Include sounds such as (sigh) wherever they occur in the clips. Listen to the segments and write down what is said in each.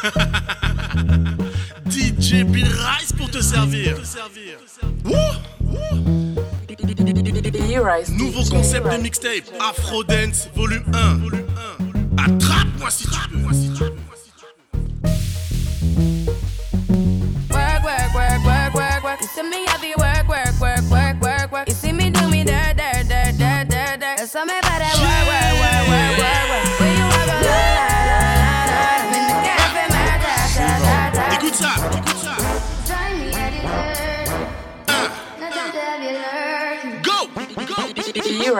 (laughs) DJ Bill Rice pour te servir. Nouveau concept de mixtape Afro Dance volume 1. Attrape-moi si tu veux.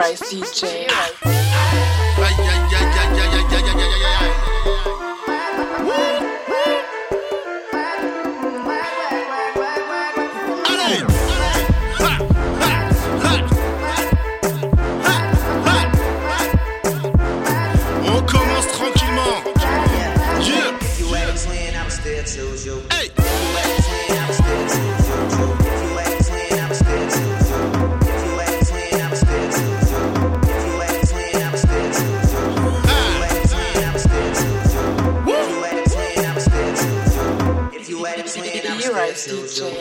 Ha, ha. On. children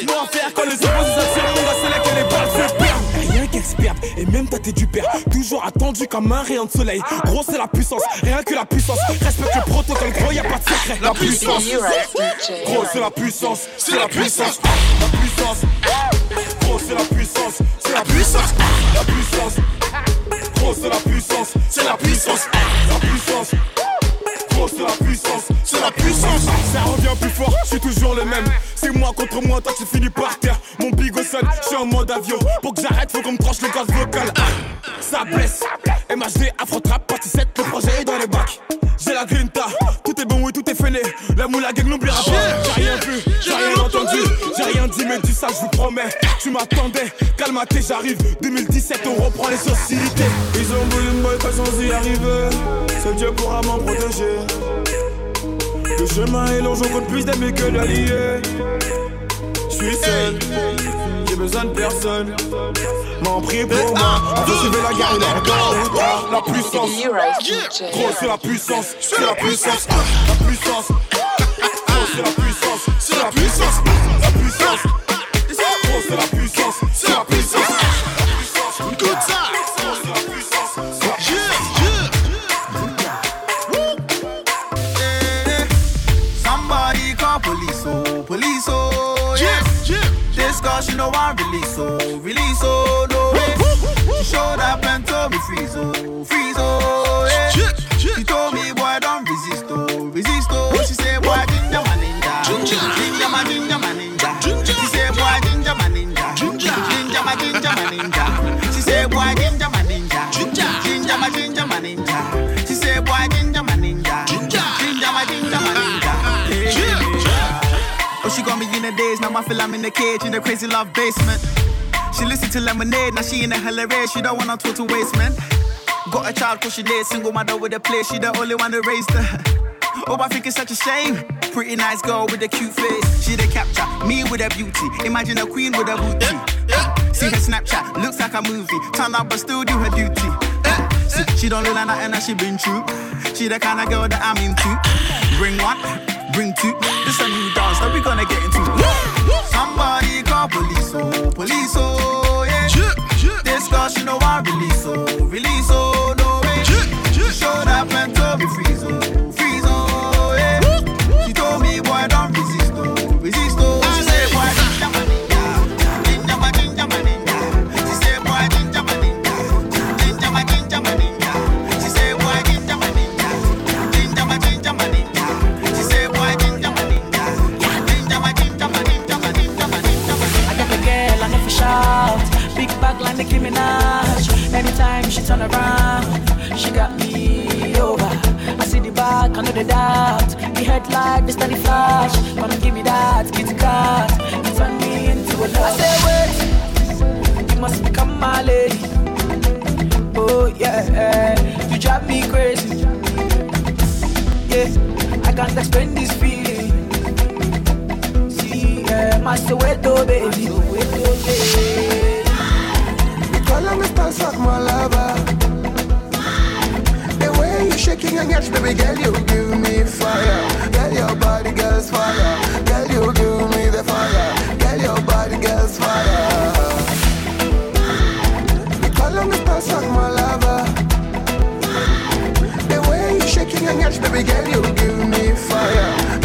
laisse-moi faire quand les oppositions le monde à celle que les balles se perdent. Rien qu'experte, et même tâté du père. Toujours attendu comme un rayon de soleil. Gros, c'est la puissance, rien que la puissance. Respecte le protocole, gros, y a pas de secret. La puissance, gros, c'est la puissance, c'est la puissance. La puissance, gros, c'est la puissance, c'est la puissance. La puissance, gros, c'est la puissance, c'est la puissance. La puissance. C'est la puissance, c'est la puissance. Ça revient plus fort, je suis toujours le même. C'est moi contre moi, toi tu finis par terre. Mon big au sol, je suis en mode avion. Pour que j'arrête, faut qu'on me tranche le gaz vocal. Ah, ça blesse. MHD, Afro Trap, partie 7, le projet est dans les bacs. J'ai la grinta, tout est bon, oui, tout est fainé. La moule à gang n'oubliera pas. J'ai rien vu, j'ai rien entendu. J'ai rien dit, mais dis ça, je vous promets. Tu m'attendais, calme-toi, j'arrive. 2017, on reprend les sociétés. Ils ont voulu me boycotter sans y arriver. Seul Dieu pourra m'en protéger. Le chemin est long, j'en compte plus d'amis que d'alliés. suis seul. Besoin de personne. M'en prie pour moi. Suivre la garde, la, puissance. Gros, c'est la puissance, c'est la puissance, la puissance. Gros, c'est la puissance, c'est la puissance, la puissance. Gros, c'est la puissance, I release, oh, release, oh, days, now I feel I'm in the cage in the crazy love basement. She listen to lemonade, now she in a hella race, she don't wanna talk to waste, man. Got a child cause she late, single mother with a place, she the only one that raised her. (laughs) Oh, I think it's such a shame. Pretty nice girl with a cute face. She the capture, me with a beauty. Imagine a queen with a booty. See her Snapchat, looks like a movie. Turn up but still do her duty. See, she don't look like nothing that she been through. She the kind of girl that I'm into. Bring one, bring two. This a new dance that we gonna get into. Somebody call police, oh, police, oh, yeah. This girl, she know I release, oh, release, oh, no way. Yeah, yeah. She showed up and told me freeze, oh, Minaj. Anytime she turn around, she got me over. I see the back, I know the doubt. The headlight, the steady flash. Gonna give me that kitty cat. You turn me into a love. I say, wait, you must become my lady. Oh, yeah, you drive me crazy. Yeah, I can't explain this feeling. See, yeah, my Soweto, oh, baby. Soweto, baby. Follow me, stand suck my lover. The way you shaking your yash, baby girl, you give me fire. Girl, your body, girl's fire. Girl, you give me the fire. Girl, your body, girl's fire. Follow me, stand suck my lover. The way you shaking your yash, baby girl, you give me fire.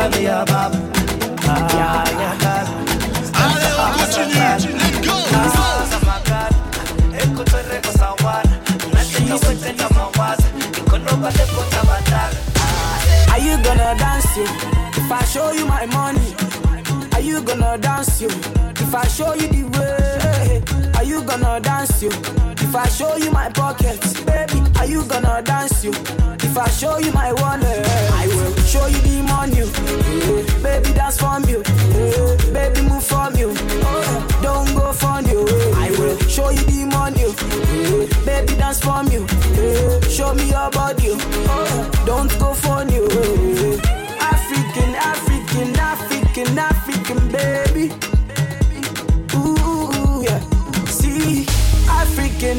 Continue. Let's go. Are you gonna dance you? If I show you my money, are you gonna dance you? If I show you the way, are you gonna dance you? If I show you my pockets, baby, are you gonna dance you? If I show you my wallet, I will show you the money. Eh, Baby, dance from you. Eh, Baby, move from you. Oh, Don't go from you. I will show you the money. Eh, Baby, dance from you. Eh, Show me your body. Oh, Don't go from you.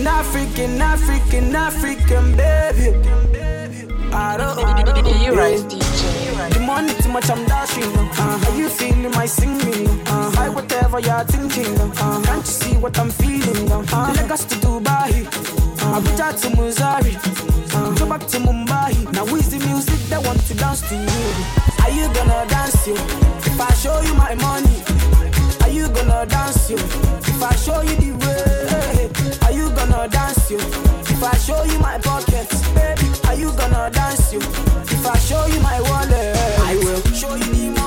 African, African, African, African, baby. I don't You right, DJ. the money too much, I'm dashing. Uh, are you feeling my singing? Uh, whatever you're thinking. Uh, can't you see what I'm feeling? Uh, Lagos to Dubai, uh, Abuja to Missouri, uh, go back to Mumbai. Now is the music that want to dance to you? Are you gonna dance you? If I show you my money, are you gonna dance you? If I show you the way, are you gonna dance you? If I show you my pockets, baby, are you gonna dance you? If I show you my wallet, I will show you the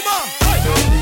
Zuma.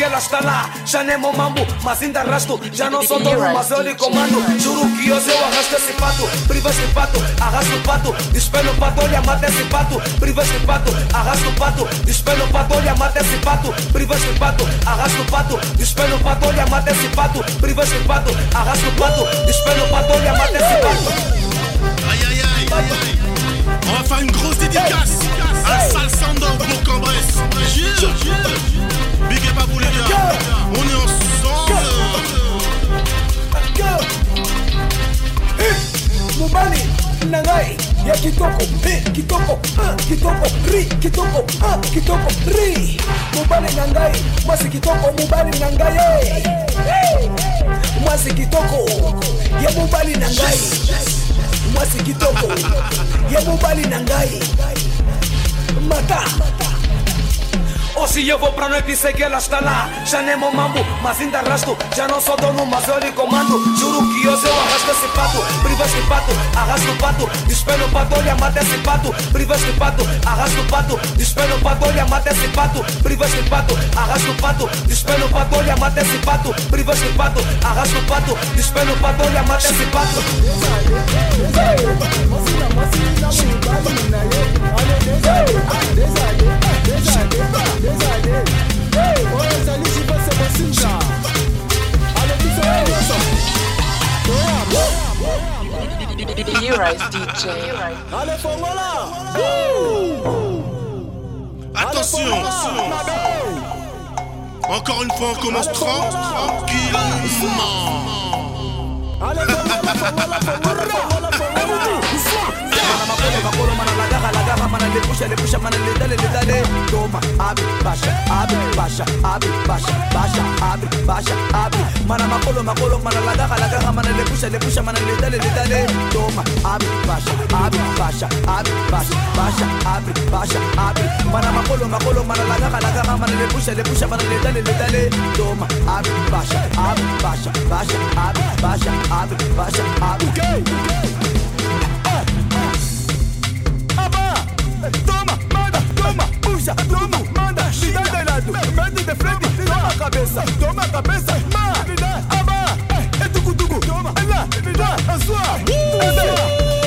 que ela está lá, já nem meu mambo, mas ainda arrasto, já não sou dono, mas eu lhe comando. Juro que hoje eu arrasto esse pato, privo esse pato, arrasto o pato, despelo o pato, olha, mata esse pato, privo esse pato, arrasto o pato, despelo o pato, olha, mata esse pato, privo esse pato, arrasto o pato, despelo o pato, olha, mata esse pato, privo esse pato, arrasto o pato, despelo o pato, olha, mata esse pato. Aïe aïe aïe aïe aïe On va faire une grosse dédicace à Salsando pour Cambres. Big up à vous les gars. On est ensemble. Eh, mobali na ngai ya kitoko kitoko kitoko ri kitoko kitoko ri mobali na ngai mwasi kitoko mobali na ngai eh. mwasi kitoko ya mobali na ngai mwasi kitoko ya mobali na ngai mata. Hoje eu vou pra noite e sei que ela está lá. Já nem mambo, mas ainda arrasto. Já não sou dono, mas eu lhe comando. Juro que hoje eu arrasto esse pato. Priva este pato, arrasto o pato. Despelo o pato, olha, mata esse pato. Priva este pato, arrasto o pato. Despelo o pato, olha, mata esse pato. Priva este pato, arrasto o pato. Despelo o pato, olha, mata esse pato. Priva este pato, arrasto o pato. Despelo o pato, olha, mata esse pato. Attention, Encore une fois, on commence tranquillement. (laughs) bana le pusha le pusha bana le dale le dale toma abre baixa abre baixa abre basha, baixa abre baixa abre mana makolo makolo mana la gaga la gaga mana le pusha le pusha mana le dale le dale toma abre baixa abre basha, Abi basha, baixa abre baixa abre mana makolo makolo mana la gaga la gaga mana le pusha le pusha mana le dale le dale toma abre baixa abre baixa basha, Abi basha, Abi basha, Abi. okay, okay. kabisa. Tuma manda shida deladu. Bendi de fredi toma kabisa. Toma kabisa. Ma eh, toma ela nida azwa nida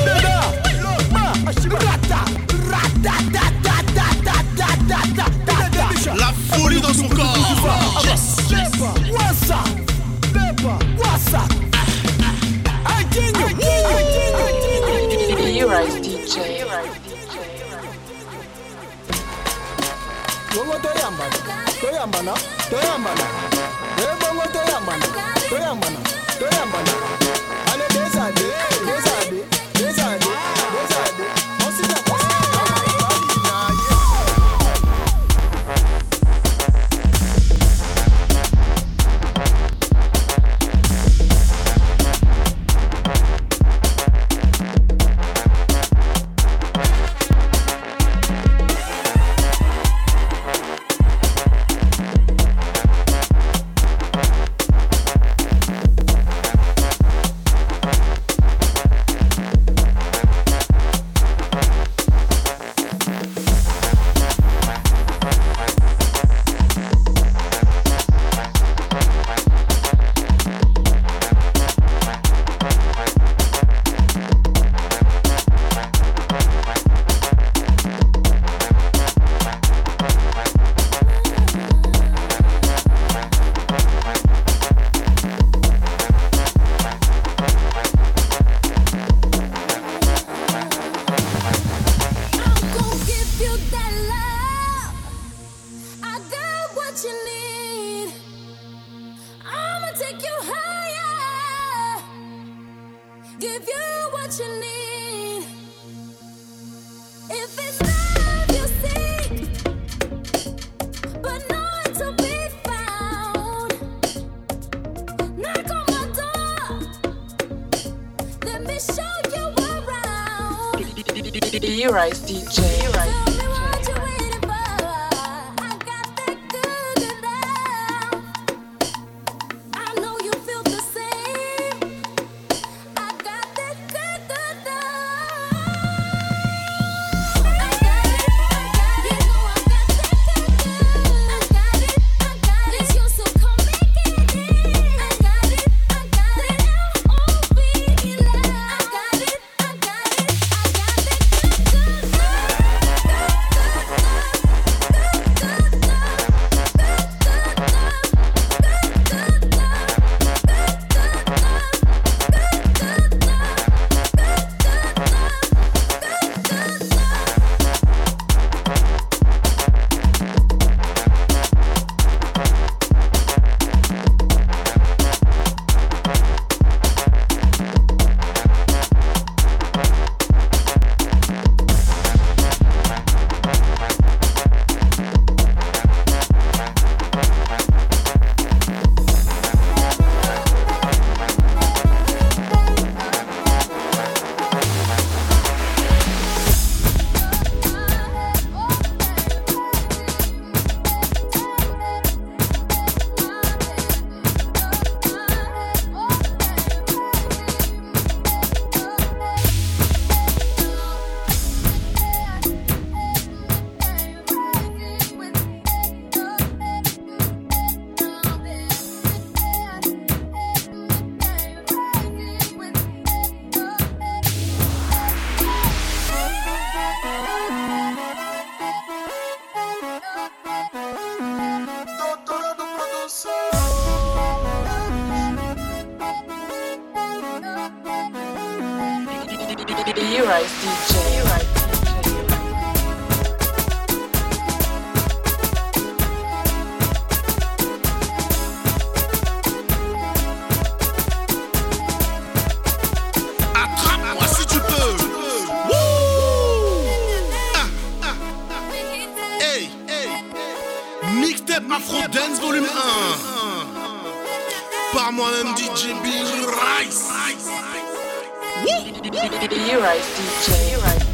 nida ma rata rata da da da da da da da da la folie dans son corps. Yes. Toyambana toyambana DJ. Right.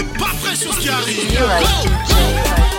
t'es pas prêt sur ce qui arrive.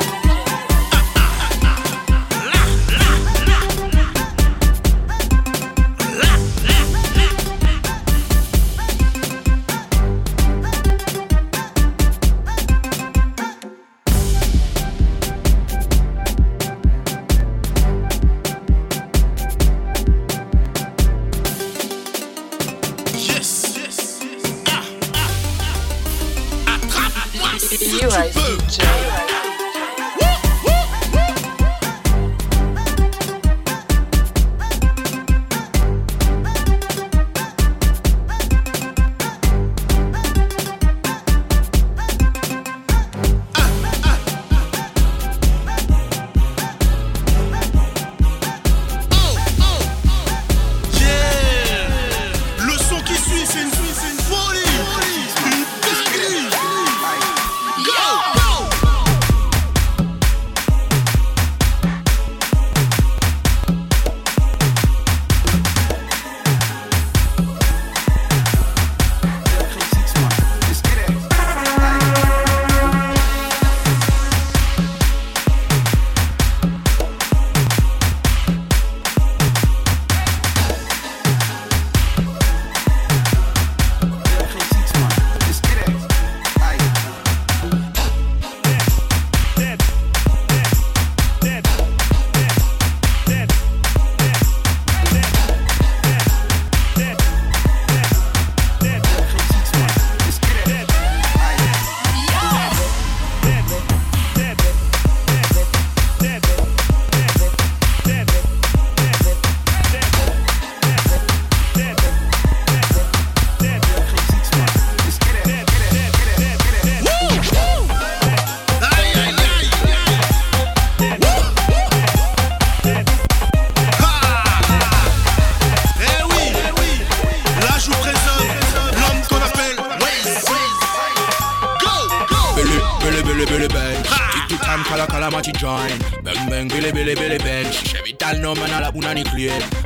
Man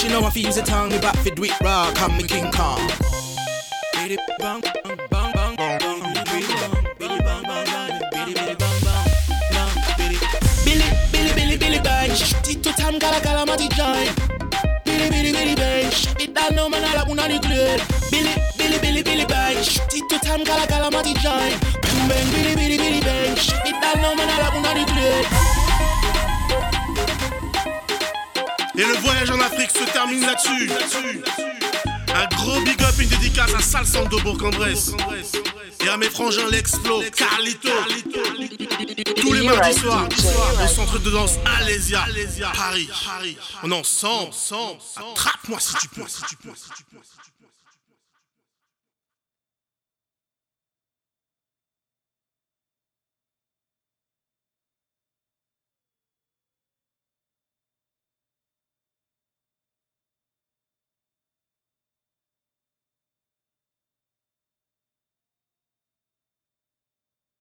By deduction, now I feel the tongue. Me back for do it raw, come me King Kong. Billy bang bang bang bang. Billy bang, Billy bang bang. Billy Billy bang bang bang. Billy Billy Billy Billy Billy bang. Tito tam gala gala mati join. Billy Billy Billy bang. It down no man ala una ni clear. Billy Billy Billy Billy bang. Tito tam gala gala mati join. Bang bang Billy Billy Billy bang. It down no man ala una ni clear. Voyage en Afrique se termine là-dessus. Un gros big up, une dédicace à Salsando Bourg-en-Bresse. Et à mes frangins L'Explo, Carlito. Tous les mardis soirs, au centre de danse Alésia, Paris. On est ensemble. Attrape-moi si tu peux.